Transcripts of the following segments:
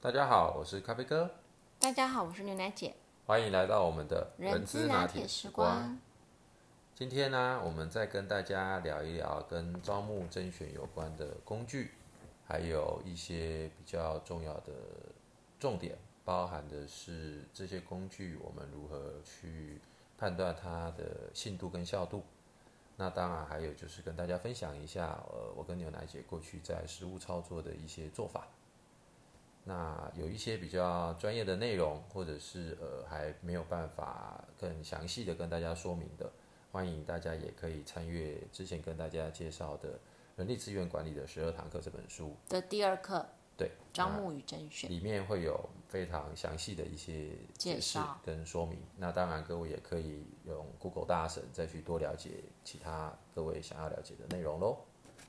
大家好，我是咖啡哥，大家好，我是牛奶姐。欢迎来到我们的人资拿铁时光。今天呢，我们再跟大家聊一聊跟招募甄选有关的工具，还有一些比较重要的重点，包含的是这些工具我们如何去判断它的信度跟效度。那当然还有就是跟大家分享一下，呃，我跟牛奶姐过去在实物操作的一些做法。那有一些比较专业的内容，或者是呃还没有办法更详细的跟大家说明的，欢迎大家也可以参阅之前跟大家介绍的《人力资源管理的十二堂课》这本书的第二课。对，招募与甄选里面会有非常详细的一些解释跟说明。那当然，各位也可以用 Google 大神再去多了解其他各位想要了解的内容喽。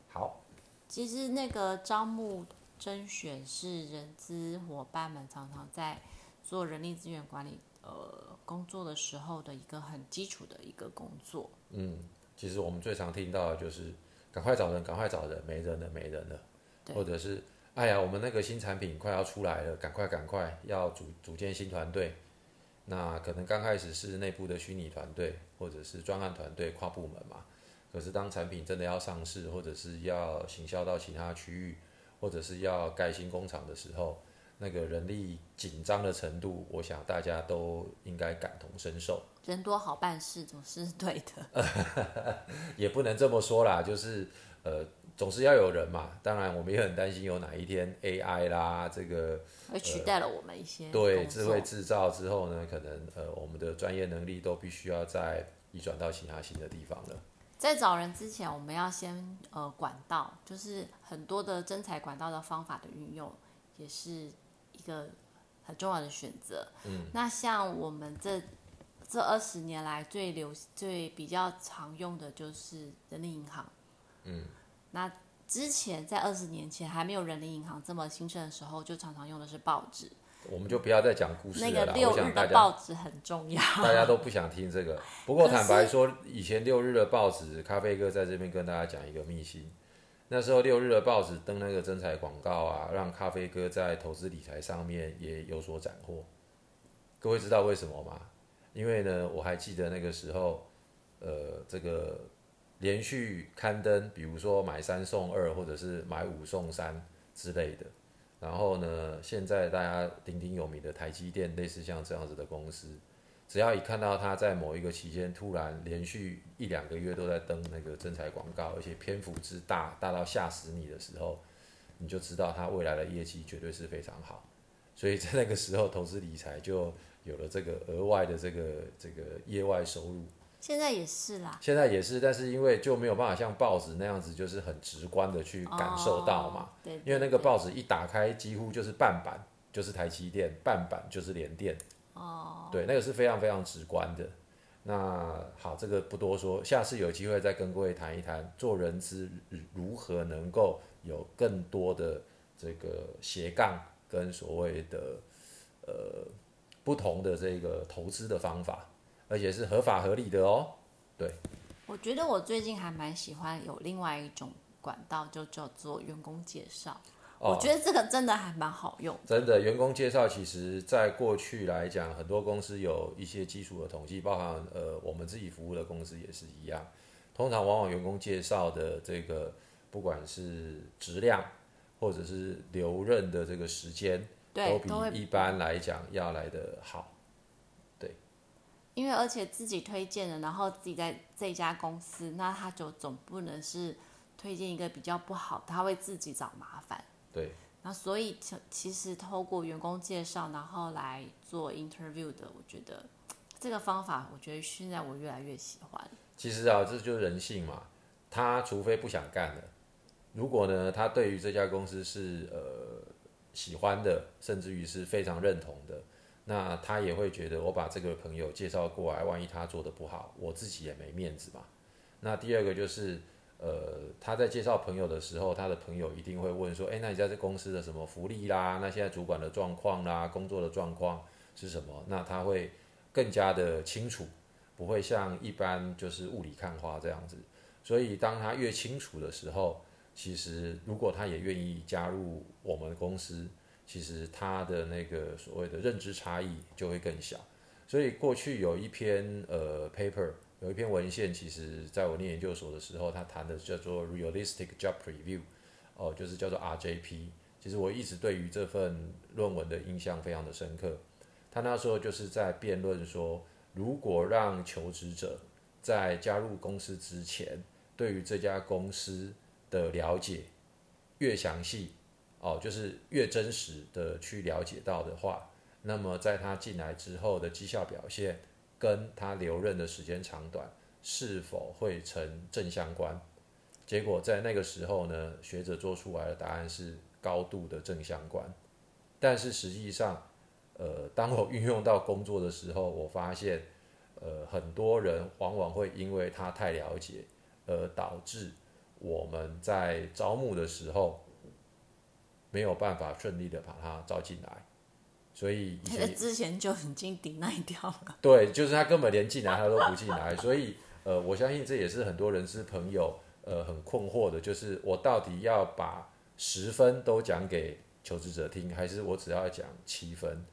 好，其实那个招募。甄选是人资伙伴们常常在做人力资源管理呃工作的时候的一个很基础的一个工作。嗯，其实我们最常听到的就是赶快找人，赶快找人，没人了，没人了，或者是哎呀，我们那个新产品快要出来了，赶快赶快要组组建新团队。那可能刚开始是内部的虚拟团队，或者是专案团队跨部门嘛。可是当产品真的要上市，或者是要行销到其他区域。或者是要盖新工厂的时候，那个人力紧张的程度，我想大家都应该感同身受。人多好办事，总是对的。也不能这么说啦，就是呃，总是要有人嘛。当然，我们也很担心有哪一天 AI 啦，这个会取代了我们一些。对，智慧制造之后呢，可能呃，我们的专业能力都必须要再移转到其他新的地方了。在找人之前，我们要先呃管道，就是很多的真才管道的方法的运用，也是一个很重要的选择。嗯，那像我们这这二十年来最流最比较常用的就是人力银行。嗯，那之前在二十年前还没有人力银行这么兴盛的时候，就常常用的是报纸。我们就不要再讲故事了。那个六日的报纸很重要，大家都不想听这个。不过坦白说，以前六日的报纸，咖啡哥在这边跟大家讲一个秘辛。那时候六日的报纸登那个真彩广告啊，让咖啡哥在投资理财上面也有所斩获。各位知道为什么吗？因为呢，我还记得那个时候，呃，这个连续刊登，比如说买三送二，或者是买五送三之类的。然后呢，现在大家鼎鼎有名的台积电，类似像这样子的公司，只要一看到它在某一个期间突然连续一两个月都在登那个真彩广告，而且篇幅之大，大到吓死你的时候，你就知道它未来的业绩绝对是非常好。所以在那个时候，投资理财就有了这个额外的这个这个业外收入。现在也是啦，现在也是，但是因为就没有办法像报纸那样子，就是很直观的去感受到嘛。对。因为那个报纸一打开，几乎就是半版就是台积电，半版就是联电。哦。对，那个是非常非常直观的。那好，这个不多说，下次有机会再跟各位谈一谈，做人资如何能够有更多的这个斜杠跟所谓的呃不同的这个投资的方法。而且是合法合理的哦，对。我觉得我最近还蛮喜欢有另外一种管道，就叫做员工介绍。我觉得这个真的还蛮好用。真的，员工介绍其实在过去来讲，很多公司有一些基础的统计，包含呃我们自己服务的公司也是一样。通常往往员工介绍的这个，不管是质量或者是留任的这个时间，都比一般来讲要来的好。因为而且自己推荐的，然后自己在这家公司，那他就总不能是推荐一个比较不好，他会自己找麻烦。对。那所以其其实透过员工介绍，然后来做 interview 的，我觉得这个方法，我觉得现在我越来越喜欢。其实啊，这就是人性嘛。他除非不想干了，如果呢，他对于这家公司是呃喜欢的，甚至于是非常认同的。那他也会觉得，我把这个朋友介绍过来，万一他做的不好，我自己也没面子嘛。那第二个就是，呃，他在介绍朋友的时候，他的朋友一定会问说，哎，那你在这公司的什么福利啦？那现在主管的状况啦，工作的状况是什么？那他会更加的清楚，不会像一般就是雾里看花这样子。所以当他越清楚的时候，其实如果他也愿意加入我们公司。其实他的那个所谓的认知差异就会更小。所以过去有一篇呃 paper，有一篇文献，其实在我念研究所的时候，他谈的叫做 realistic job preview，哦，就是叫做 RJP。其实我一直对于这份论文的印象非常的深刻。他那时候就是在辩论说，如果让求职者在加入公司之前，对于这家公司的了解越详细，哦，就是越真实的去了解到的话，那么在他进来之后的绩效表现，跟他留任的时间长短是否会成正相关？结果在那个时候呢，学者做出来的答案是高度的正相关。但是实际上，呃，当我运用到工作的时候，我发现，呃，很多人往往会因为他太了解，而导致我们在招募的时候没有办法顺利的把他招进来。所以以前之前就已经顶那掉了。对，就是他根本连进来他都不进来，所以呃，我相信这也是很多人是朋友呃很困惑的，就是我到底要把十分都讲给求职者听，还是我只要讲七分？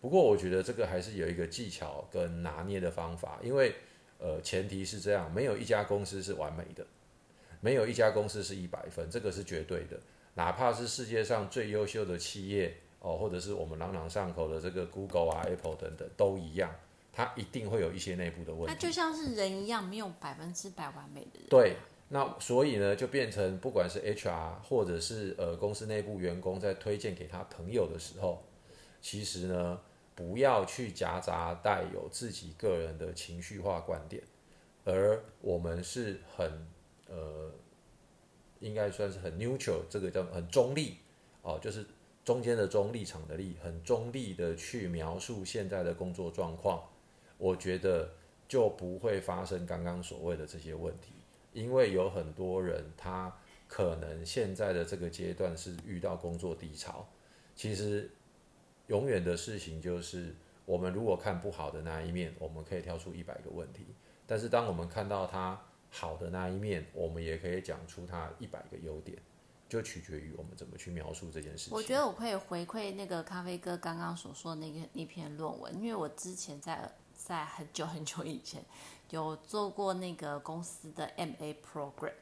不过我觉得这个还是有一个技巧跟拿捏的方法，因为呃前提是这样，没有一家公司是完美的，没有一家公司是一百分，这个是绝对的，哪怕是世界上最优秀的企业。哦，或者是我们朗朗上口的这个 Google 啊、Apple 等等，都一样，它一定会有一些内部的问题。它就像是人一样，没有百分之百完美的人。对，那所以呢，就变成不管是 HR 或者是呃公司内部员工在推荐给他朋友的时候，其实呢，不要去夹杂带有自己个人的情绪化观点，而我们是很呃，应该算是很 neutral，这个叫很中立哦，就是。中间的中立场的立，很中立的去描述现在的工作状况，我觉得就不会发生刚刚所谓的这些问题。因为有很多人他可能现在的这个阶段是遇到工作低潮，其实永远的事情就是，我们如果看不好的那一面，我们可以挑出一百个问题；但是当我们看到他好的那一面，我们也可以讲出它一百个优点。就取决于我们怎么去描述这件事情。我觉得我可以回馈那个咖啡哥刚刚所说的那个那篇论文，因为我之前在在很久很久以前有做过那个公司的 MA program。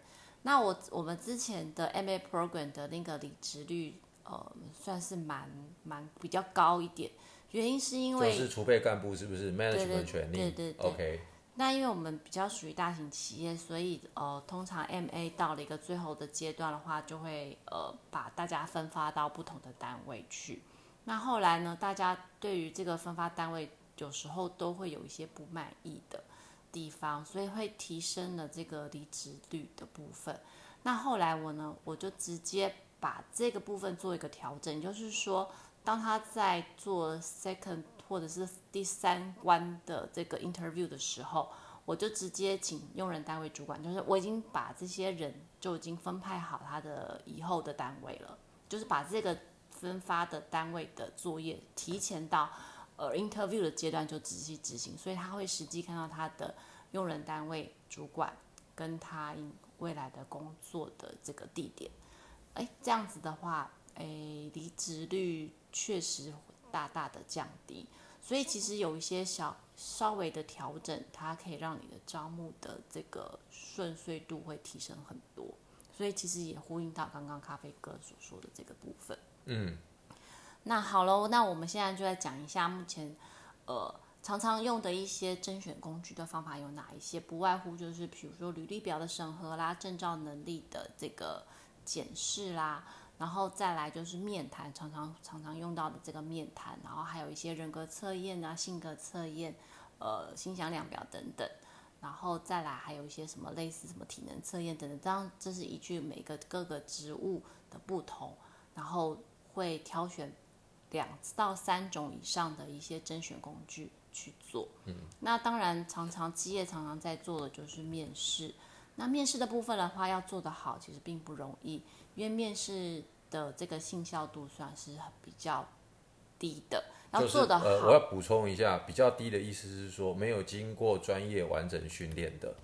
那我我们之前的 MA program 的那个离职率，呃，算是蛮蛮比较高一点。原因是因为就是储备干部是不是 management 权利？对对对，OK。那因为我们比较属于大型企业，所以呃，通常 M A 到了一个最后的阶段的话，就会呃把大家分发到不同的单位去。那后来呢，大家对于这个分发单位有时候都会有一些不满意的地方，所以会提升了这个离职率的部分。那后来我呢，我就直接把这个部分做一个调整，就是说，当他在做 second。或者是第三关的这个 interview 的时候，我就直接请用人单位主管，就是我已经把这些人就已经分派好他的以后的单位了，就是把这个分发的单位的作业提前到呃 interview 的阶段就仔细执行，所以他会实际看到他的用人单位主管跟他未来的工作的这个地点，哎，这样子的话，哎，离职率确实。大大的降低，所以其实有一些小稍微的调整，它可以让你的招募的这个顺遂度会提升很多。所以其实也呼应到刚刚咖啡哥所说的这个部分。嗯，那好喽，那我们现在就来讲一下目前呃常常用的一些甄选工具的方法有哪一些，不外乎就是比如说履历表的审核啦，证照能力的这个检视啦。然后再来就是面谈，常常常常用到的这个面谈，然后还有一些人格测验啊、性格测验、呃、心想量表等等，然后再来还有一些什么类似什么体能测验等等，这样这是依据每个各个职务的不同，然后会挑选两到三种以上的一些甄选工具去做。嗯，那当然常常基业常常在做的就是面试，那面试的部分的话要做得好，其实并不容易。因为面试的这个信效度算是比较低的，要做的好。呃，我要补充一下，比较低的意思是说没有经过专业完整训练的。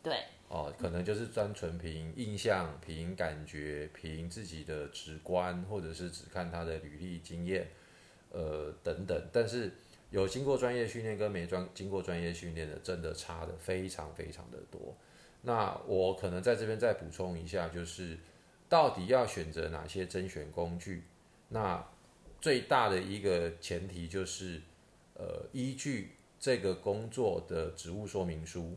对，哦，可能就是单纯凭印象、凭感觉、凭自己的直观，或者是只看他的履历经验，呃等等。但是有经过专业训练跟没专经过专业训练的，真的差的非常非常的多。那我可能在这边再补充一下，就是到底要选择哪些甄选工具？那最大的一个前提就是，呃，依据这个工作的职务说明书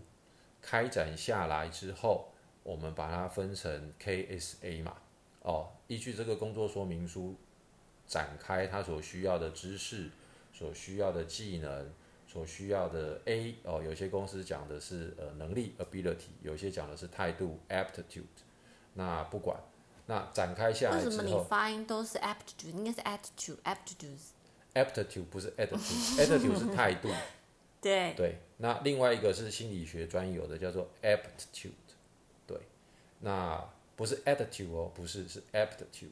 开展下来之后，我们把它分成 KSA 嘛，哦，依据这个工作说明书展开他所需要的知识、所需要的技能。所需要的 A 哦，有些公司讲的是呃能力 ability，有些讲的是态度 aptitude。那不管，那展开下来之后，为什么你发音都是 aptitude？应该是 attitude aptitude。aptitude 不是 attitude，attitude 是态度。对。对。那另外一个是心理学专有的叫做 aptitude。对。那不是 attitude 哦，不是是 aptitude。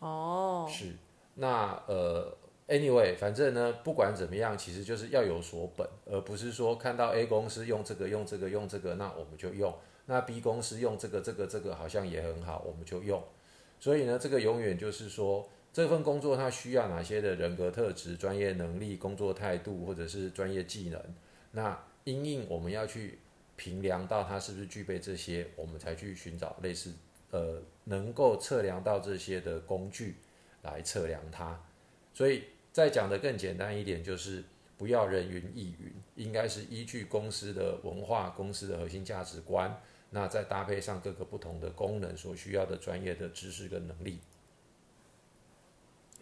哦。是。那呃。Anyway，反正呢，不管怎么样，其实就是要有所本，而不是说看到 A 公司用这个、用这个、用这个，那我们就用；那 B 公司用这个、这个、这个好像也很好，我们就用。所以呢，这个永远就是说，这份工作它需要哪些的人格特质、专业能力、工作态度或者是专业技能。那因应我们要去评量到它是不是具备这些，我们才去寻找类似呃能够测量到这些的工具来测量它。所以。再讲的更简单一点，就是不要人云亦云，应该是依据公司的文化、公司的核心价值观，那再搭配上各个不同的功能所需要的专业的知识跟能力。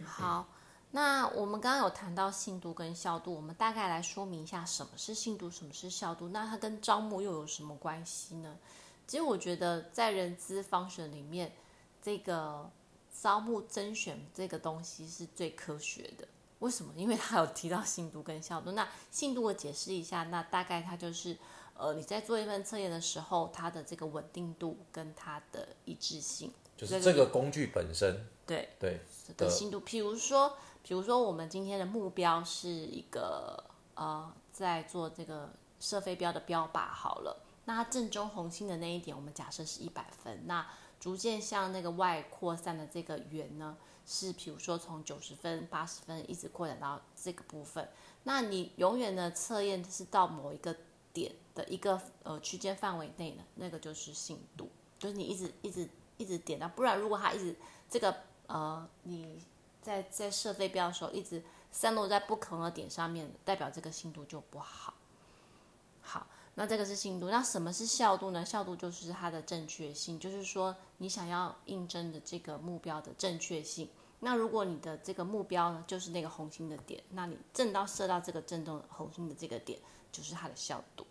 好，那我们刚刚有谈到信度跟效度，我们大概来说明一下什么是信度，什么是效度，那它跟招募又有什么关系呢？其实我觉得在人资方选里面，这个招募甄选这个东西是最科学的。为什么？因为他有提到信度跟效度。那信度我解释一下，那大概它就是，呃，你在做一份测验的时候，它的这个稳定度跟它的一致性，就是这个工具本身。对对的信度。譬如说，比如说我们今天的目标是一个呃，在做这个射飞镖的标靶好了，那它正中红心的那一点，我们假设是一百分。那逐渐向那个外扩散的这个圆呢？是，比如说从九十分、八十分一直扩展到这个部分，那你永远的测验是到某一个点的一个呃区间范围内呢，那个就是信度，就是你一直一直一直点到，不然如果它一直这个呃你在在设飞镖的时候一直散落在不同的点上面，代表这个信度就不好。好。那这个是信度，那什么是效度呢？效度就是它的正确性，就是说你想要应征的这个目标的正确性。那如果你的这个目标呢，就是那个红心的点，那你正到射到这个正中红心的这个点，就是它的效度。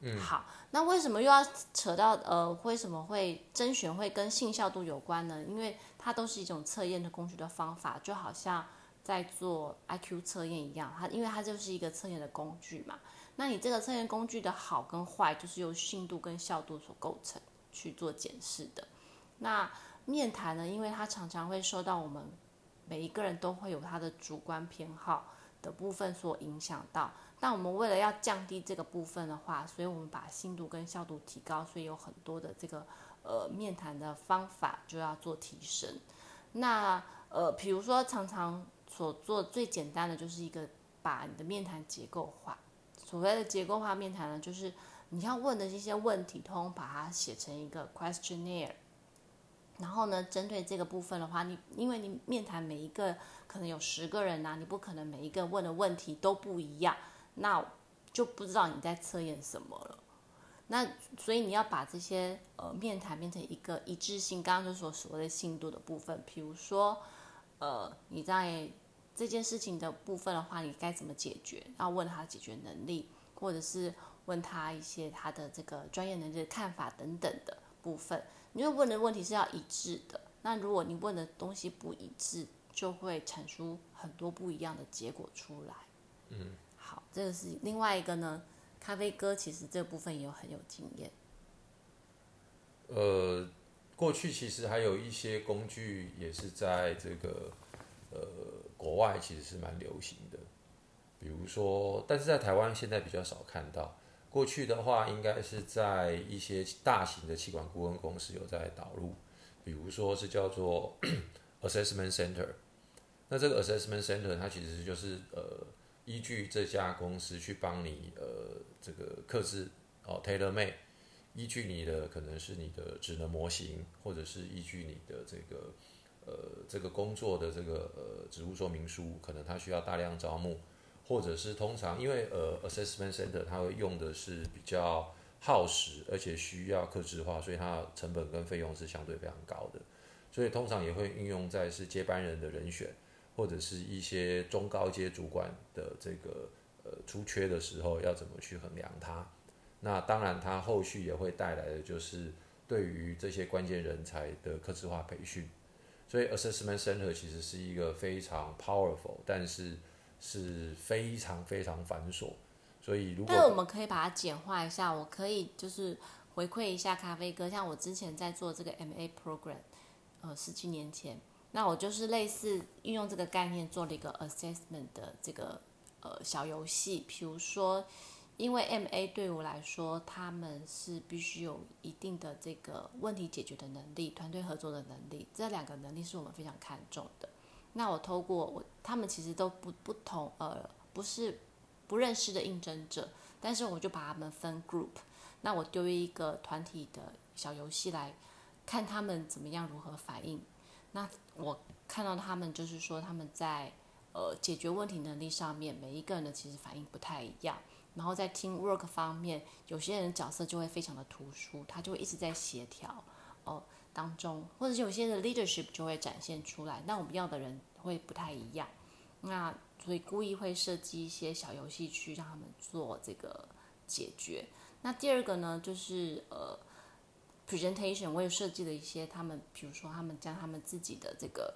嗯，好，那为什么又要扯到呃，为什么会甄选会跟性效度有关呢？因为它都是一种测验的工具的方法，就好像在做 IQ 测验一样，它因为它就是一个测验的工具嘛。那你这个测验工具的好跟坏，就是由信度跟效度所构成去做检视的。那面谈呢，因为它常常会受到我们每一个人都会有他的主观偏好的部分所影响到。但我们为了要降低这个部分的话，所以我们把信度跟效度提高，所以有很多的这个呃面谈的方法就要做提升。那呃，比如说常常所做最简单的就是一个把你的面谈结构化。所谓的结构化面谈呢，就是你要问的这些问题，通把它写成一个 questionnaire，然后呢，针对这个部分的话，你因为你面谈每一个可能有十个人呐，你不可能每一个问的问题都不一样，那就不知道你在测验什么了。那所以你要把这些呃面谈变成一个一致性，刚刚就说所谓的信度的部分，比如说呃你在。这件事情的部分的话，你该怎么解决？要问他解决能力，或者是问他一些他的这个专业能力的看法等等的部分。你就问的问题是要一致的，那如果你问的东西不一致，就会产出很多不一样的结果出来。嗯，好，这个是另外一个呢。咖啡哥其实这部分也有很有经验。呃，过去其实还有一些工具也是在这个呃。国外其实是蛮流行的，比如说，但是在台湾现在比较少看到。过去的话，应该是在一些大型的气管顾问公司有在导入，比如说是叫做 assessment center。那这个 assessment center 它其实就是呃依据这家公司去帮你呃这个克制哦 tailor made，依据你的可能是你的职能模型，或者是依据你的这个呃这个工作的这个呃职务说明书，可能它需要大量招募。或者是通常，因为呃，assessment center 它会用的是比较耗时，而且需要克制化，所以它成本跟费用是相对非常高的。所以通常也会运用在是接班人的人选，或者是一些中高阶主管的这个呃出缺的时候要怎么去衡量它。那当然，它后续也会带来的就是对于这些关键人才的克制化培训。所以 assessment center 其实是一个非常 powerful，但是是非常非常繁琐，所以如果但是我们可以把它简化一下，我可以就是回馈一下咖啡哥，像我之前在做这个 MA program，呃，十七年前，那我就是类似运用这个概念做了一个 assessment 的这个呃小游戏，比如说，因为 MA 对我来说，他们是必须有一定的这个问题解决的能力，团队合作的能力，这两个能力是我们非常看重的。那我透过我，他们其实都不不同，呃，不是不认识的应征者，但是我就把他们分 group，那我丢一个团体的小游戏来看他们怎么样如何反应。那我看到他们就是说他们在呃解决问题能力上面，每一个人的其实反应不太一样。然后在 team work 方面，有些人角色就会非常的突出，他就会一直在协调哦当中，或者是有些的 leadership 就会展现出来。那我们要的人。会不太一样，那所以故意会设计一些小游戏去让他们做这个解决。那第二个呢，就是呃，presentation，我也设计了一些他们，比如说他们将他们自己的这个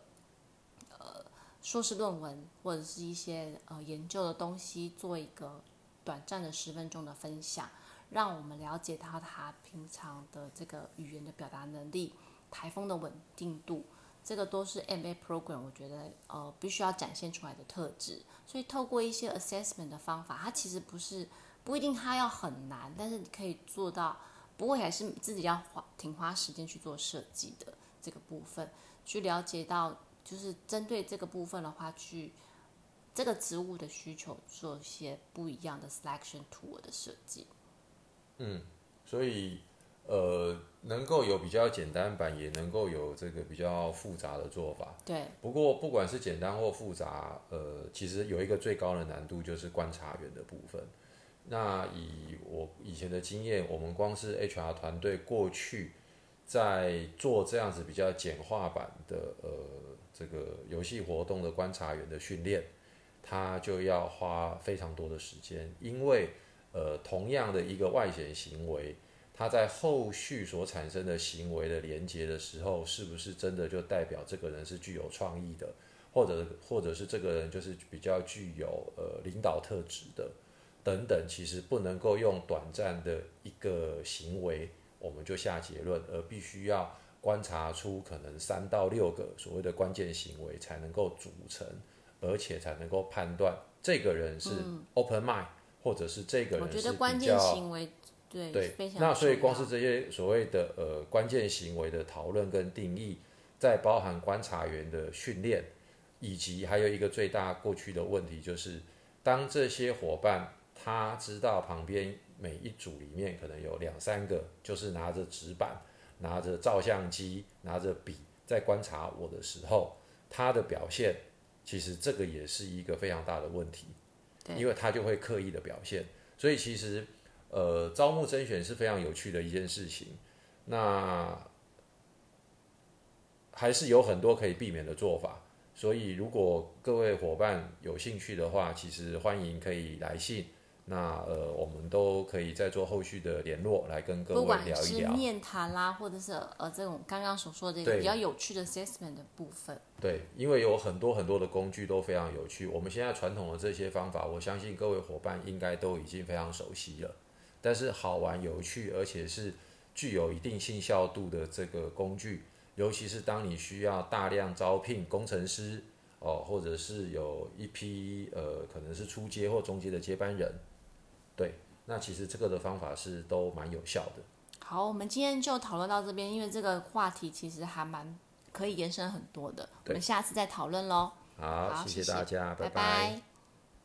呃硕士论文或者是一些呃研究的东西做一个短暂的十分钟的分享，让我们了解到他平常的这个语言的表达能力、台风的稳定度。这个都是 MA program，我觉得呃必须要展现出来的特质。所以透过一些 assessment 的方法，它其实不是不一定它要很难，但是你可以做到。不过还是自己要花挺花时间去做设计的这个部分，去了解到就是针对这个部分的话，去这个职务的需求做一些不一样的 selection tool 的设计。嗯，所以。呃，能够有比较简单版，也能够有这个比较复杂的做法。对。不过不管是简单或复杂，呃，其实有一个最高的难度就是观察员的部分。那以我以前的经验，我们光是 HR 团队过去在做这样子比较简化版的呃这个游戏活动的观察员的训练，他就要花非常多的时间，因为呃同样的一个外显行为。他在后续所产生的行为的连接的时候，是不是真的就代表这个人是具有创意的，或者或者是这个人就是比较具有呃领导特质的等等？其实不能够用短暂的一个行为我们就下结论，而必须要观察出可能三到六个所谓的关键行为才能够组成，而且才能够判断这个人是 open mind，或者是这个人是比较。对，那所以光是这些所谓的呃关键行为的讨论跟定义，在包含观察员的训练，以及还有一个最大过去的问题就是，当这些伙伴他知道旁边每一组里面可能有两三个就是拿着纸板、拿着照相机、拿着笔在观察我的时候，他的表现其实这个也是一个非常大的问题，因为他就会刻意的表现，所以其实。呃，招募甄选是非常有趣的一件事情，那还是有很多可以避免的做法。所以，如果各位伙伴有兴趣的话，其实欢迎可以来信。那呃，我们都可以再做后续的联络，来跟各位聊一聊。不管是面谈啦，或者是呃这种刚刚所说的这个比较有趣的 assessment 的部分。对，因为有很多很多的工具都非常有趣。我们现在传统的这些方法，我相信各位伙伴应该都已经非常熟悉了。但是好玩有趣，而且是具有一定信效度的这个工具，尤其是当你需要大量招聘工程师哦，或者是有一批呃可能是初阶或中阶的接班人，对，那其实这个的方法是都蛮有效的。好，我们今天就讨论到这边，因为这个话题其实还蛮可以延伸很多的，我们下次再讨论喽。好，谢谢大家，拜拜。